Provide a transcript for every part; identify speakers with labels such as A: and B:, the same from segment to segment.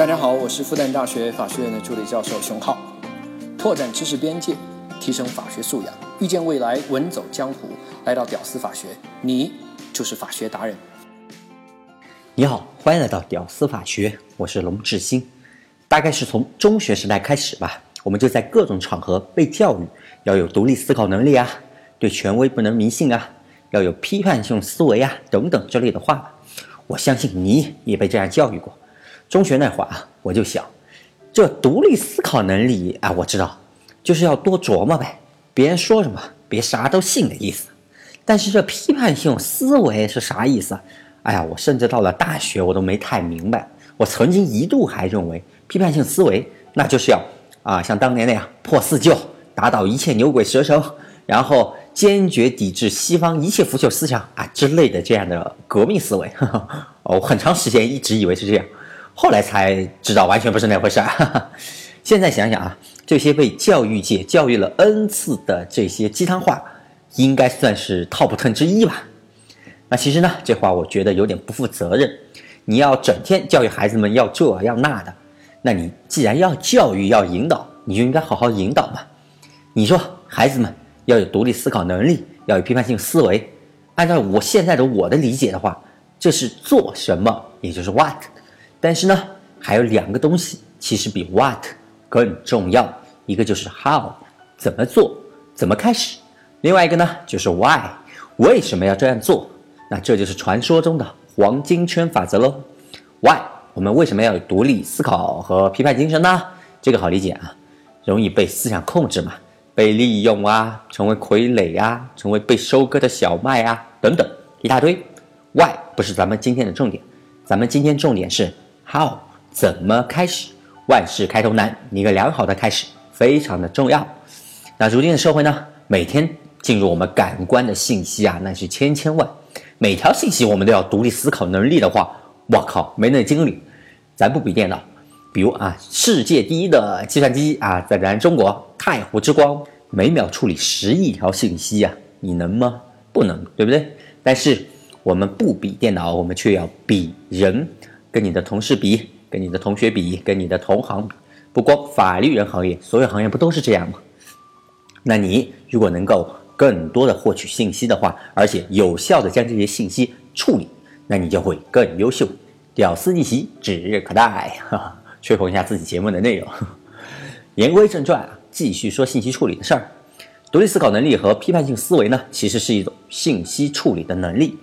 A: 大家好，我是复旦大学法学院的助理教授熊浩，拓展知识边界，提升法学素养，遇见未来，稳走江湖。来到屌丝法学，你就是法学达人。
B: 你好，欢迎来到屌丝法学，我是龙志新。大概是从中学时代开始吧，我们就在各种场合被教育要有独立思考能力啊，对权威不能迷信啊，要有批判性思维啊等等之类的话。我相信你也被这样教育过。中学那会儿啊，我就想，这独立思考能力啊，我知道，就是要多琢磨呗，别人说什么别啥都信的意思。但是这批判性思维是啥意思？哎呀，我甚至到了大学我都没太明白。我曾经一度还认为批判性思维那就是要啊像当年那样破四旧，打倒一切牛鬼蛇神，然后坚决抵制西方一切腐朽思想啊之类的这样的革命思维。哦，很长时间一直以为是这样。后来才知道，完全不是那回事儿。现在想想啊，这些被教育界教育了 N 次的这些鸡汤话，应该算是 top ten 之一吧。那其实呢，这话我觉得有点不负责任。你要整天教育孩子们要这要那的，那你既然要教育要引导，你就应该好好引导嘛。你说孩子们要有独立思考能力，要有批判性思维。按照我现在的我的理解的话，这是做什么，也就是 what。但是呢，还有两个东西其实比 what 更重要，一个就是 how 怎么做，怎么开始；另外一个呢就是 why 为什么要这样做。那这就是传说中的黄金圈法则喽。why 我们为什么要有独立思考和批判精神呢？这个好理解啊，容易被思想控制嘛，被利用啊，成为傀儡啊，成为被收割的小麦啊，等等一大堆。why 不是咱们今天的重点，咱们今天重点是。How 怎么开始？万事开头难，一个良好的开始非常的重要。那如今的社会呢？每天进入我们感官的信息啊，那是千千万，每条信息我们都要独立思考能力的话，我靠，没那精力。咱不比电脑，比如啊，世界第一的计算机啊，在咱中国太湖之光，每秒处理十亿条信息啊，你能吗？不能，对不对？但是我们不比电脑，我们却要比人。跟你的同事比，跟你的同学比，跟你的同行比，不光法律人行业，所有行业不都是这样吗？那你如果能够更多的获取信息的话，而且有效的将这些信息处理，那你就会更优秀。屌丝逆袭指日可待，哈哈，吹捧一下自己节目的内容。言归正传啊，继续说信息处理的事儿。独立思考能力和批判性思维呢，其实是一种信息处理的能力，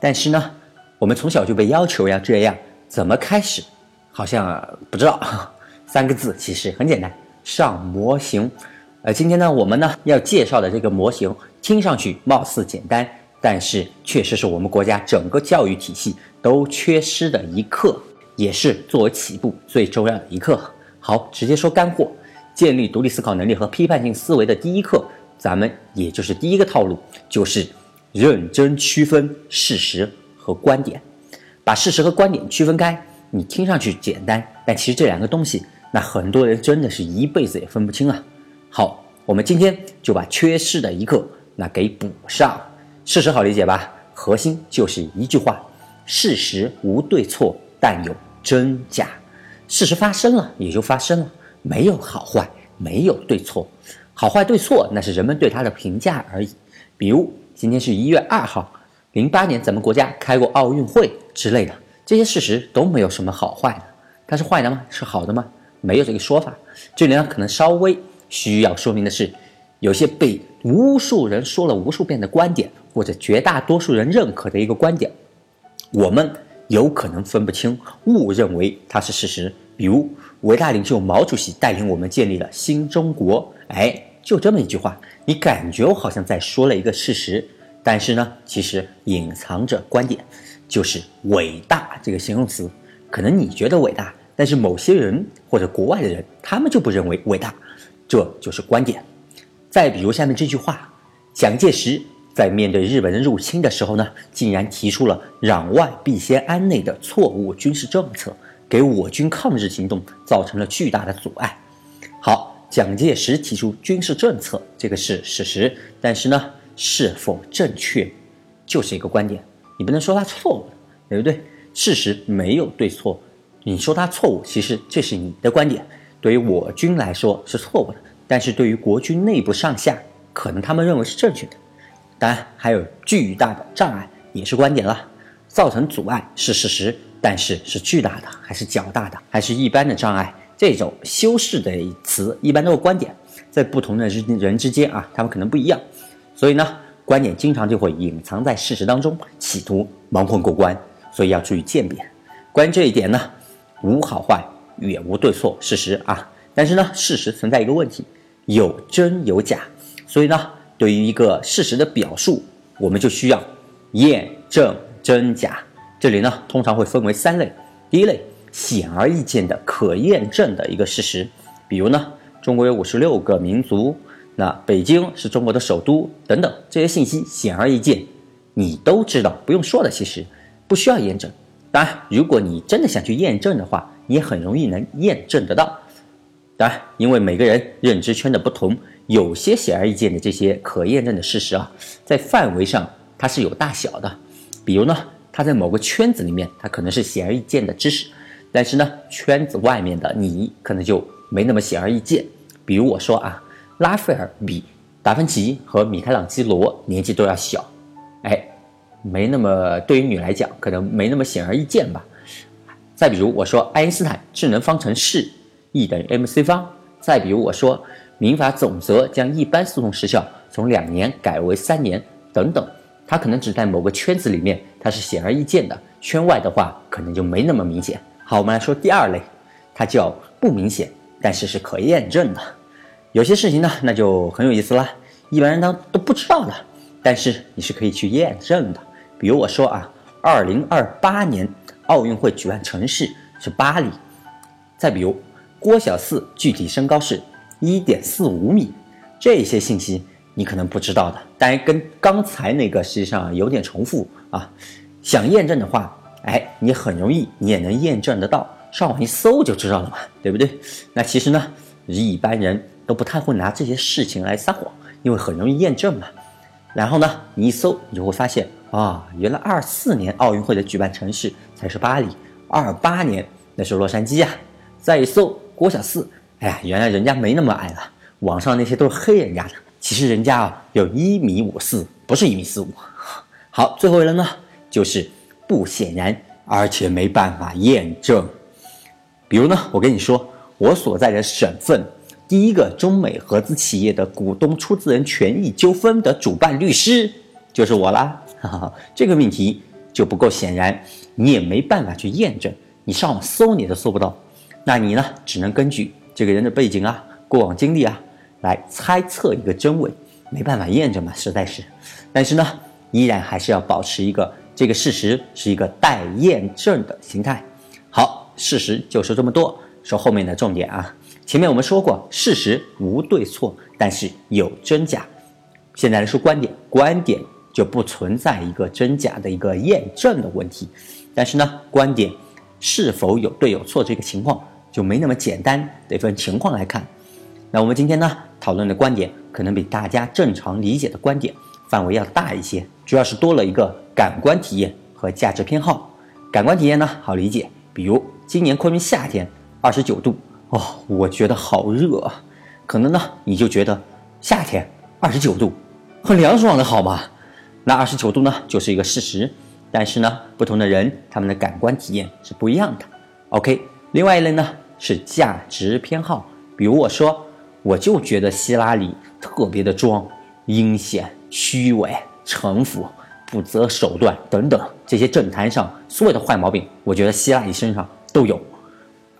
B: 但是呢，我们从小就被要求要这样。怎么开始？好像不知道。三个字其实很简单，上模型。呃，今天呢，我们呢要介绍的这个模型，听上去貌似简单，但是确实是我们国家整个教育体系都缺失的一课，也是作为起步最重要的一课。好，直接说干货。建立独立思考能力和批判性思维的第一课，咱们也就是第一个套路，就是认真区分事实和观点。把事实和观点区分开，你听上去简单，但其实这两个东西，那很多人真的是一辈子也分不清啊。好，我们今天就把缺失的一课那给补上。事实好理解吧？核心就是一句话：事实无对错，但有真假。事实发生了也就发生了，没有好坏，没有对错。好坏对错那是人们对它的评价而已。比如今天是一月二号。零八年咱们国家开过奥运会之类的，这些事实都没有什么好坏的。它是坏的吗？是好的吗？没有这个说法。这里呢，可能稍微需要说明的是，有些被无数人说了无数遍的观点，或者绝大多数人认可的一个观点，我们有可能分不清，误认为它是事实。比如，伟大领袖毛主席带领我们建立了新中国，哎，就这么一句话，你感觉我好像在说了一个事实。但是呢，其实隐藏着观点，就是伟大这个形容词，可能你觉得伟大，但是某些人或者国外的人，他们就不认为伟大，这就是观点。再比如下面这句话，蒋介石在面对日本人入侵的时候呢，竟然提出了攘外必先安内的错误军事政策，给我军抗日行动造成了巨大的阻碍。好，蒋介石提出军事政策，这个是事实，但是呢？是否正确，就是一个观点，你不能说他错误，对不对？事实没有对错，你说它错误，其实这是你的观点，对于我军来说是错误的，但是对于国军内部上下，可能他们认为是正确的。当然，还有巨大的障碍也是观点了，造成阻碍是事实，但是是巨大的还是较大的，还是一般的障碍？这种修饰的词一般都是观点，在不同的人人之间啊，他们可能不一样，所以呢，观点经常就会隐藏在事实当中，企图蒙混过关，所以要注意鉴别。关于这一点呢，无好坏，也无对错，事实啊。但是呢，事实存在一个问题，有真有假，所以呢，对于一个事实的表述，我们就需要验证真假。这里呢，通常会分为三类，第一类。显而易见的、可验证的一个事实，比如呢，中国有五十六个民族，那北京是中国的首都等等，这些信息显而易见，你都知道，不用说的，其实不需要验证。当然，如果你真的想去验证的话，也很容易能验证得到。当然，因为每个人认知圈的不同，有些显而易见的这些可验证的事实啊，在范围上它是有大小的。比如呢，它在某个圈子里面，它可能是显而易见的知识。但是呢，圈子外面的你可能就没那么显而易见。比如我说啊，拉斐尔比达芬奇和米开朗基罗年纪都要小，哎，没那么对于你来讲可能没那么显而易见吧。再比如我说爱因斯坦智能方程式 E 等于 mc 方，再比如我说民法总则将一般诉讼时效从两年改为三年等等，它可能只在某个圈子里面它是显而易见的，圈外的话可能就没那么明显。好，我们来说第二类，它叫不明显，但是是可验证的。有些事情呢，那就很有意思了，一般人呢都不知道的，但是你是可以去验证的。比如我说啊，二零二八年奥运会举办城市是巴黎。再比如，郭小四具体身高是一点四五米，这些信息你可能不知道的，但跟刚才那个实际上有点重复啊。想验证的话。哎，你很容易，你也能验证得到，上网一搜就知道了嘛，对不对？那其实呢，一般人都不太会拿这些事情来撒谎，因为很容易验证嘛。然后呢，你一搜，你就会发现啊，原来二四年奥运会的举办城市才是巴黎，二八年那是洛杉矶啊。再一搜郭小四，哎呀，原来人家没那么矮了，网上那些都是黑人家的，其实人家啊有一米五四，不是一米四五。好，最后一轮呢，就是。不显然，而且没办法验证。比如呢，我跟你说，我所在的省份第一个中美合资企业的股东出资人权益纠纷的主办律师就是我啦。哈哈，这个命题就不够显然，你也没办法去验证，你上网搜你都搜不到。那你呢，只能根据这个人的背景啊、过往经历啊，来猜测一个真伪，没办法验证嘛，实在是。但是呢，依然还是要保持一个。这个事实是一个待验证的形态。好，事实就说这么多。说后面的重点啊，前面我们说过，事实无对错，但是有真假。现在来说观点，观点就不存在一个真假的一个验证的问题。但是呢，观点是否有对有错这个情况就没那么简单，得分情况来看。那我们今天呢讨论的观点，可能比大家正常理解的观点范围要大一些，主要是多了一个。感官体验和价值偏好，感官体验呢好理解，比如今年昆明夏天二十九度哦，我觉得好热啊。可能呢你就觉得夏天二十九度很凉爽的好吗？那二十九度呢就是一个事实，但是呢不同的人他们的感官体验是不一样的。OK，另外一类呢是价值偏好，比如我说我就觉得希拉里特别的装，阴险、虚伪、城府。不择手段等等，这些政坛上所有的坏毛病，我觉得希拉里身上都有。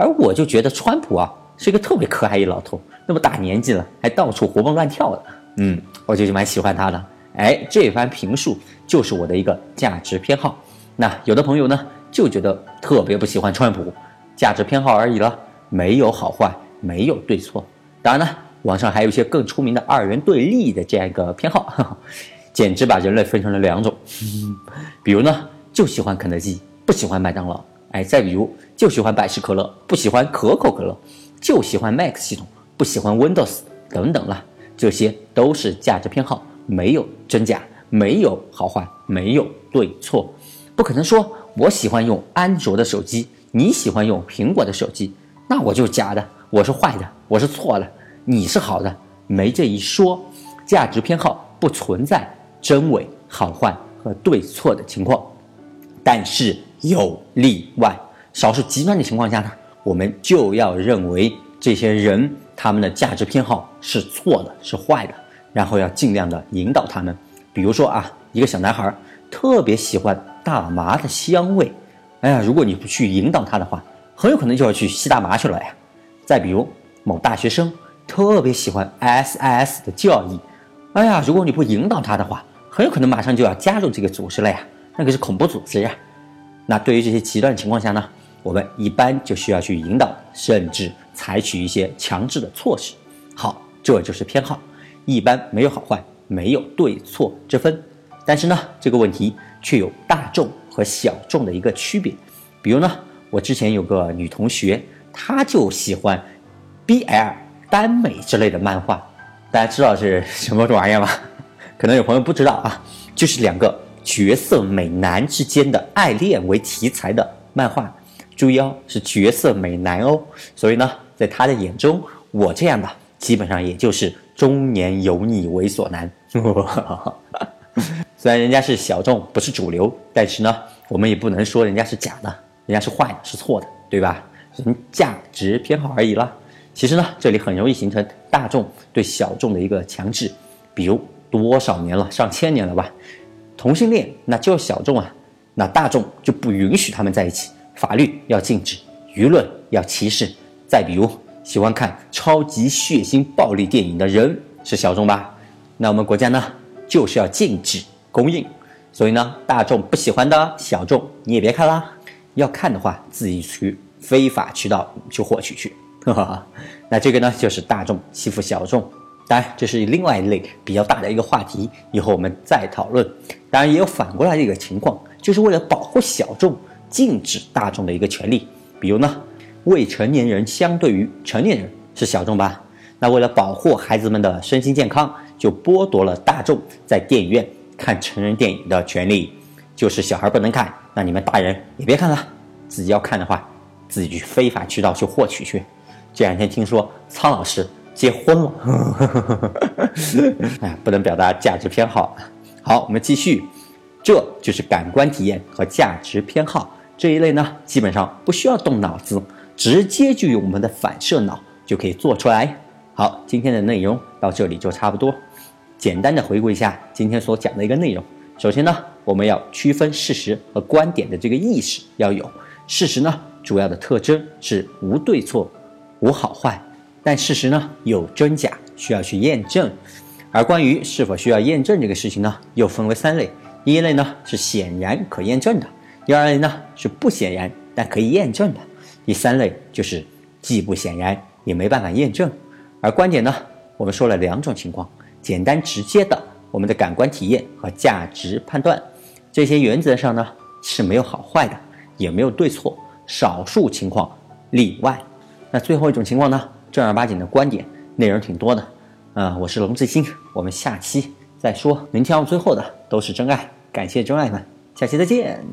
B: 而我就觉得川普啊是一个特别可爱一老头，那么大年纪了还到处活蹦乱跳的，嗯，我就蛮喜欢他的。哎，这番评述就是我的一个价值偏好。那有的朋友呢就觉得特别不喜欢川普，价值偏好而已了，没有好坏，没有对错。当然呢，网上还有一些更出名的二元对立的这样一个偏好。简直把人类分成了两种，比如呢，就喜欢肯德基，不喜欢麦当劳，哎，再比如就喜欢百事可乐，不喜欢可口可乐，就喜欢 Mac 系统，不喜欢 Windows 等等了，这些都是价值偏好，没有真假，没有好坏，没有对错，不可能说我喜欢用安卓的手机，你喜欢用苹果的手机，那我就假的，我是坏的，我是错的，你是好的，没这一说。价值偏好不存在真伪、好坏和对错的情况，但是有例外。少数极端的情况下呢，我们就要认为这些人他们的价值偏好是错的，是坏的，然后要尽量的引导他们。比如说啊，一个小男孩特别喜欢大麻的香味，哎呀，如果你不去引导他的话，很有可能就要去吸大麻去了呀。再比如某大学生特别喜欢 SIS 的教义。哎呀，如果你不引导他的话，很有可能马上就要加入这个组织了呀，那个是恐怖组织呀。那对于这些极端情况下呢，我们一般就需要去引导，甚至采取一些强制的措施。好，这就是偏好，一般没有好坏，没有对错之分。但是呢，这个问题却有大众和小众的一个区别。比如呢，我之前有个女同学，她就喜欢 BL、耽美之类的漫画。大家知道是什么玩意儿吗？可能有朋友不知道啊，就是两个绝色美男之间的爱恋为题材的漫画。注意哦，是绝色美男哦。所以呢，在他的眼中，我这样的基本上也就是中年油腻猥琐男。虽然人家是小众，不是主流，但是呢，我们也不能说人家是假的，人家是坏的，是错的，对吧？人价值偏好而已啦。其实呢，这里很容易形成大众对小众的一个强制，比如多少年了，上千年了吧，同性恋那就是小众啊，那大众就不允许他们在一起，法律要禁止，舆论要歧视。再比如喜欢看超级血腥暴力电影的人是小众吧，那我们国家呢就是要禁止供应，所以呢，大众不喜欢的小众你也别看啦，要看的话自己去非法渠道去获取去。哈哈，那这个呢，就是大众欺负小众，当然这是另外一类比较大的一个话题，以后我们再讨论。当然也有反过来的一个情况，就是为了保护小众，禁止大众的一个权利。比如呢，未成年人相对于成年人是小众吧？那为了保护孩子们的身心健康，就剥夺了大众在电影院看成人电影的权利，就是小孩不能看，那你们大人也别看了，自己要看的话，自己去非法渠道去获取去。这两天听说苍老师结婚了，哎，不能表达价值偏好。好，我们继续，这就是感官体验和价值偏好这一类呢，基本上不需要动脑子，直接就用我们的反射脑就可以做出来。好，今天的内容到这里就差不多。简单的回顾一下今天所讲的一个内容。首先呢，我们要区分事实和观点的这个意识要有。事实呢，主要的特征是无对错。无好坏，但事实呢有真假，需要去验证。而关于是否需要验证这个事情呢，又分为三类：第一类呢是显然可验证的；第二类呢是不显然但可以验证的；第三类就是既不显然也没办法验证。而观点呢，我们说了两种情况：简单直接的我们的感官体验和价值判断，这些原则上呢是没有好坏的，也没有对错，少数情况例外。那最后一种情况呢？正儿八经的观点，内容挺多的。啊，我是龙志新，我们下期再说。能听到最后的都是真爱，感谢真爱们，下期再见。